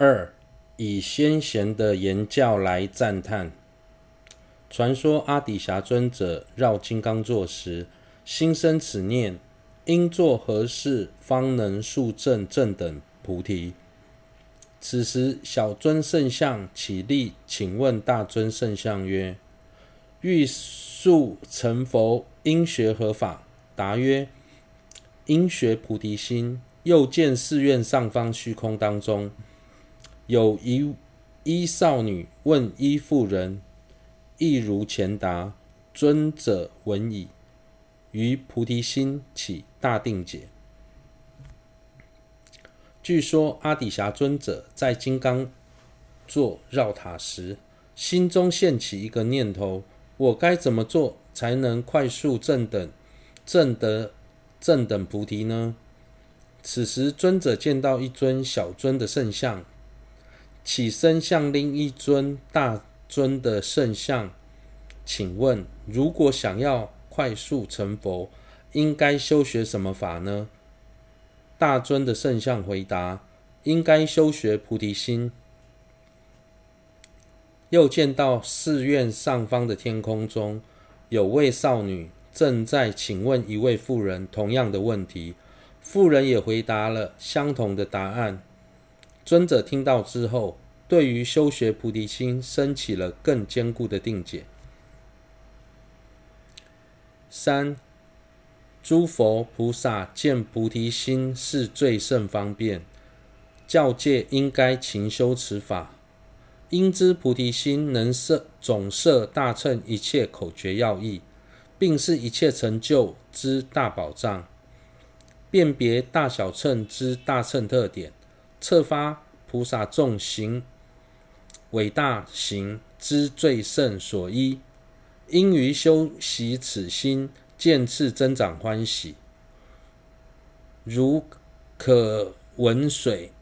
二，以先贤的言教来赞叹。传说阿底峡尊者绕金刚座时，心生此念：应作何事方能速证正等菩提？此时，小尊圣相起立，请问大尊圣相曰：“欲速成佛，应学何法？”答曰：“应学菩提心。”又见寺院上方虚空当中，有一衣少女问一妇人。亦如前答，尊者闻已，于菩提心起大定解。据说阿底峡尊者在金刚座绕塔时，心中现起一个念头：我该怎么做才能快速证等证得正等菩提呢？此时尊者见到一尊小尊的圣像，起身向另一尊大尊的圣像，请问，如果想要快速成佛，应该修学什么法呢？大尊的圣像回答：应该修学菩提心。又见到寺院上方的天空中，有位少女正在请问一位妇人同样的问题，妇人也回答了相同的答案。尊者听到之后，对于修学菩提心，升起了更坚固的定解。三，诸佛菩萨见菩提心是最胜方便，教诫应该勤修此法。应知菩提心能摄总摄大乘一切口诀要义，并是一切成就之大宝藏。辨别大小乘之大乘特点，策发菩萨众行伟大行之最胜所依，因于修习此心，渐次增长欢喜。如可闻水，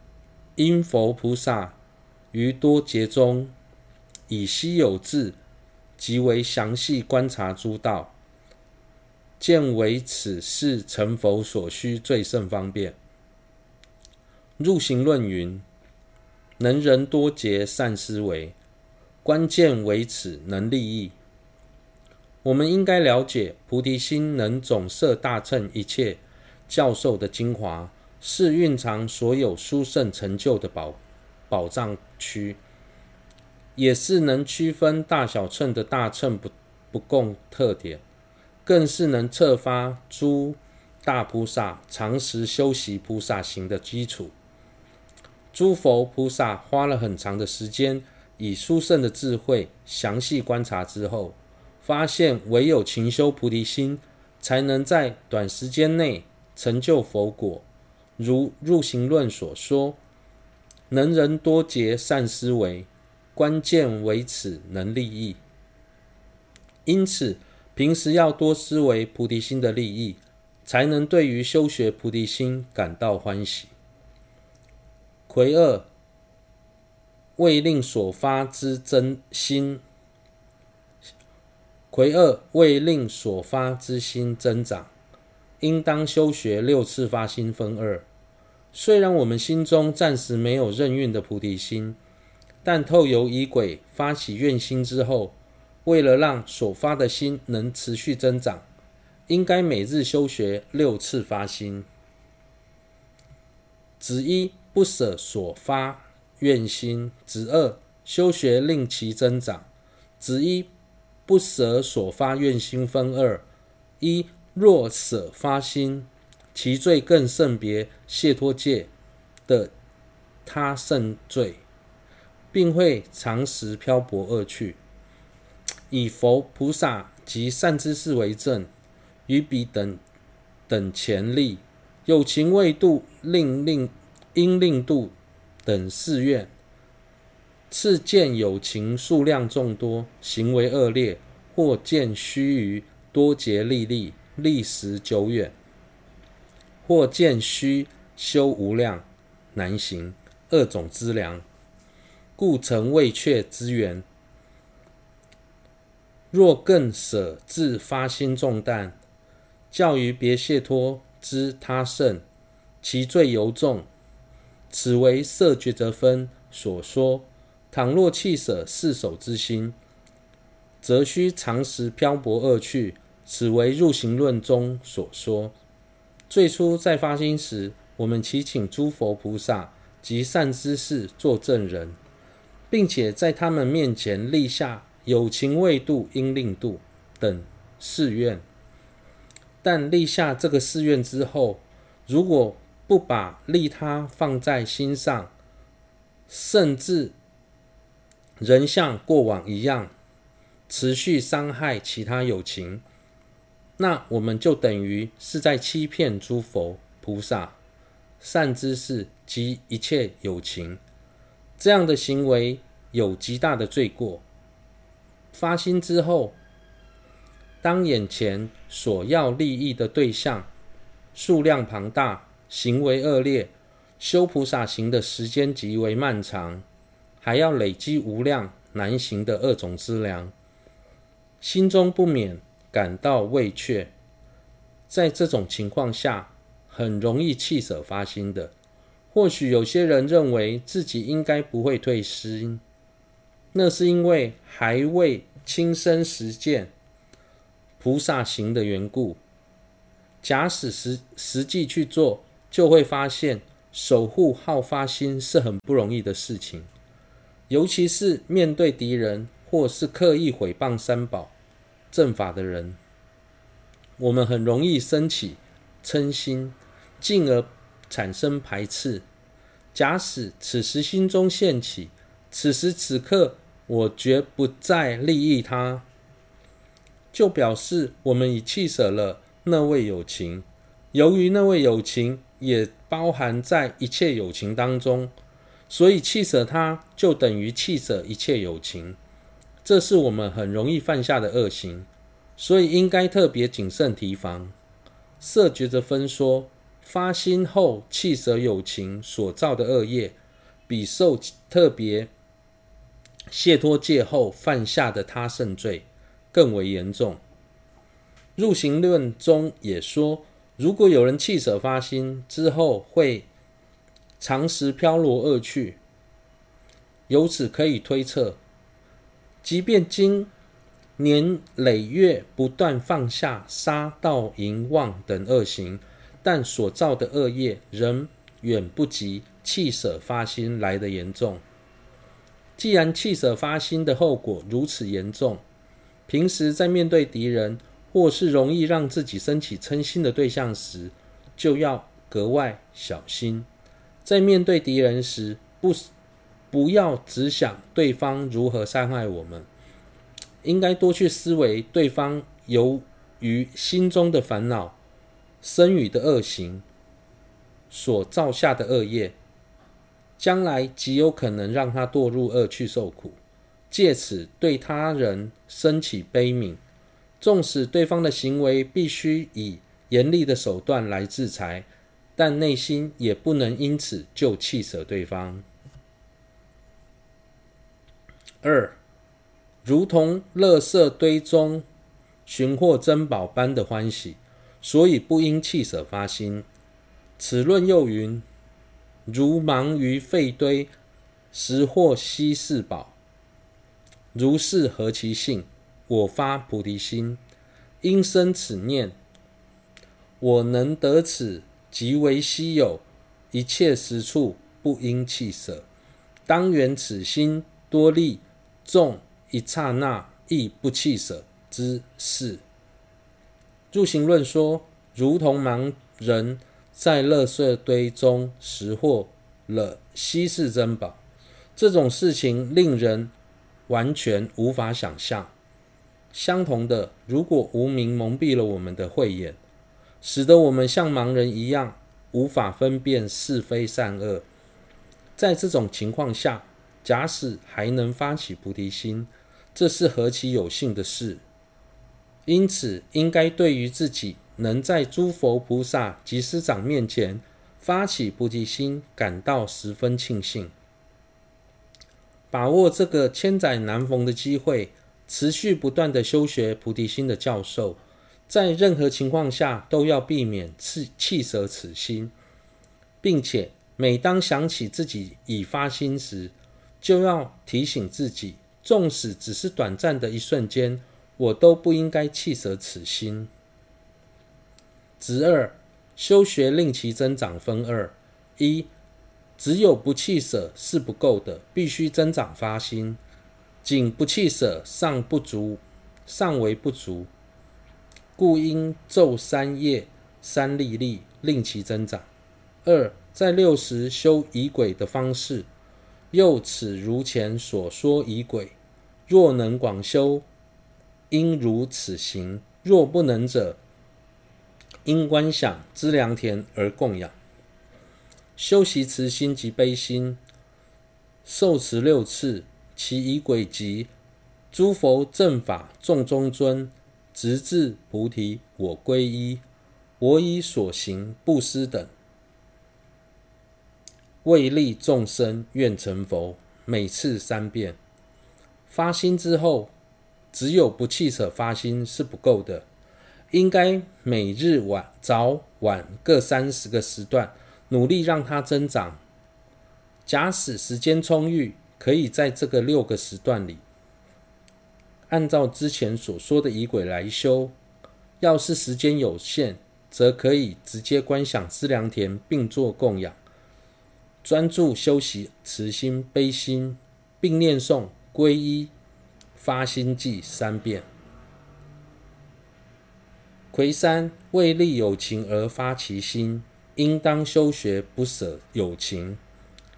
因佛菩萨于多劫中，以稀有智，即为详细观察诸道。见为此是成佛所需最胜方便。入行论云：能人多结善思维，关键为此能利益。我们应该了解，菩提心能总摄大乘一切教授的精华，是蕴藏所有殊胜成就的宝宝藏区，也是能区分大小乘的大乘不不共特点。更是能策发诸大菩萨常时修习菩萨行的基础。诸佛菩萨花了很长的时间，以殊胜的智慧详细观察之后，发现唯有勤修菩提心，才能在短时间内成就佛果。如入行论所说：“能人多结善思维，关键为此能利益。”因此。平时要多思维菩提心的利益，才能对于修学菩提心感到欢喜。癸二，为令所发之真心，癸二为令所发之心增长，应当修学六次发心分二。虽然我们心中暂时没有任运的菩提心，但透由仪轨发起愿心之后。为了让所发的心能持续增长，应该每日修学六次发心。子一不舍所发愿心，子二修学令其增长。子一不舍所发愿心分二：一若舍发心，其罪更胜别解脱界的他胜罪，并会长时漂泊恶趣。以佛菩萨及善知识为证，于彼等等前立，有情未度，令令因令度等誓愿。次见有情数量众多，行为恶劣，或见须臾多劫历历，历时久远，或见须修无量难行二种资粮，故成未却之缘。若更舍自发心重担，教于别谢脱之他胜，其罪尤重。此为色抉择分所说，倘若弃舍四守之心，则须常时漂泊恶趣。此为入行论中所说。最初在发心时，我们祈请诸佛菩萨及善知识作证人，并且在他们面前立下有情未度应令度等誓愿。但立下这个誓愿之后，如果不把利他放在心上，甚至仍像过往一样持续伤害其他有情，那我们就等于是在欺骗诸佛菩萨、善知识及一切有情。这样的行为有极大的罪过。发心之后，当眼前所要利益的对象数量庞大，行为恶劣，修菩萨行的时间极为漫长，还要累积无量难行的恶种资粮，心中不免感到畏怯。在这种情况下，很容易弃舍发心的。或许有些人认为自己应该不会退失，那是因为还未亲身实践菩萨行的缘故。假使实实际去做，就会发现守护好发心是很不容易的事情，尤其是面对敌人或是刻意毁谤三宝正法的人，我们很容易升起嗔心，进而产生排斥。假使此时心中现起，此时此刻我绝不再利益他，就表示我们已弃舍了那位有情。由于那位有情也包含在一切有情当中，所以弃舍他就等于弃舍一切有情，这是我们很容易犯下的恶行，所以应该特别谨慎提防。色觉者分说，发心后弃舍有情所造的恶业，比受特别谢脱戒后犯下的他胜罪更为严重。入行论中也说。如果有人弃舍发心之后会长时飘落恶趣，由此可以推测，即便经年累月不断放下杀盗淫妄等恶行，但所造的恶业仍远不及弃舍发心来得严重。既然弃舍发心的后果如此严重，平时在面对敌人，或是容易让自己升起嗔心的对象时，就要格外小心。在面对敌人时，不不要只想对方如何伤害我们，应该多去思维对方由于心中的烦恼、身语的恶行所造下的恶业，将来极有可能让他堕入恶趣受苦，借此对他人升起悲悯。纵使对方的行为必须以严厉的手段来制裁，但内心也不能因此就弃舍对方。二，如同垃圾堆中寻获珍宝般的欢喜，所以不应弃舍发心。此论又云：如盲于废堆，拾获稀世宝，如是何其幸！我发菩提心，因生此念：我能得此，即为稀有，一切时处不应弃舍。当缘此心多利，众一刹那亦不弃舍之事。入行论说，如同盲人在垃圾堆中拾获了稀世珍宝，这种事情令人完全无法想象。相同的，如果无明蒙蔽了我们的慧眼，使得我们像盲人一样无法分辨是非善恶，在这种情况下，假使还能发起菩提心，这是何其有幸的事！因此，应该对于自己能在诸佛菩萨及师长面前发起菩提心，感到十分庆幸，把握这个千载难逢的机会。持续不断的修学菩提心的教授，在任何情况下都要避免弃弃舍此心，并且每当想起自己已发心时，就要提醒自己，纵使只是短暂的一瞬间，我都不应该弃舍此心。执二，修学令其增长分二：一，只有不弃舍是不够的，必须增长发心。仅不弃舍尚不足，尚为不足，故应昼三夜三力力，令其增长。二，在六十修仪轨的方式，又此如前所说仪轨，若能广修，应如此行；若不能者，应观想知良田而供养，修习慈心及悲心，受持六次，其以轨即诸佛正法众中尊，直至菩提我归依，我以所行布施等，为利众生愿成佛，每次三遍。发心之后，只有不弃舍发心是不够的。应该每日晚早晚各三十个时段，努力让它增长。假使时间充裕，可以在这个六个时段里，按照之前所说的仪轨来修。要是时间有限，则可以直接观想资良田，并做供养，专注修习慈心悲心，并念诵皈依发心偈三遍。魁山，为利有情而发其心，应当修学不舍有情，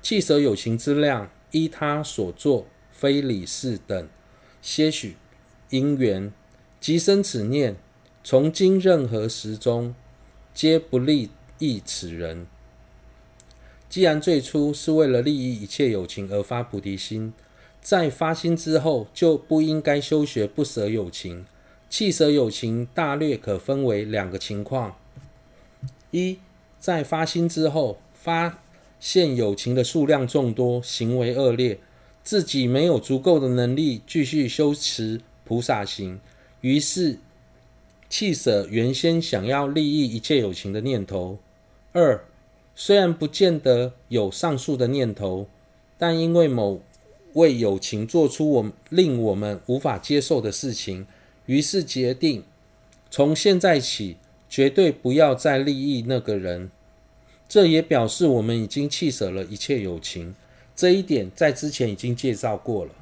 弃舍有情之量，依他所作非理事等些许因缘，即生此念，从今任何时中，皆不利益此人。既然最初是为了利益一切有情而发菩提心，在发心之后就不应该修学不舍有情。弃舍有情，大略可分为两个情况：一，在发心之后，发现友情的数量众多，行为恶劣，自己没有足够的能力继续修持菩萨行，于是弃舍原先想要利益一切友情的念头。二，虽然不见得有上述的念头，但因为某位友情做出我令我们无法接受的事情。于是决定，从现在起绝对不要再利益那个人。这也表示我们已经弃舍了一切友情。这一点在之前已经介绍过了。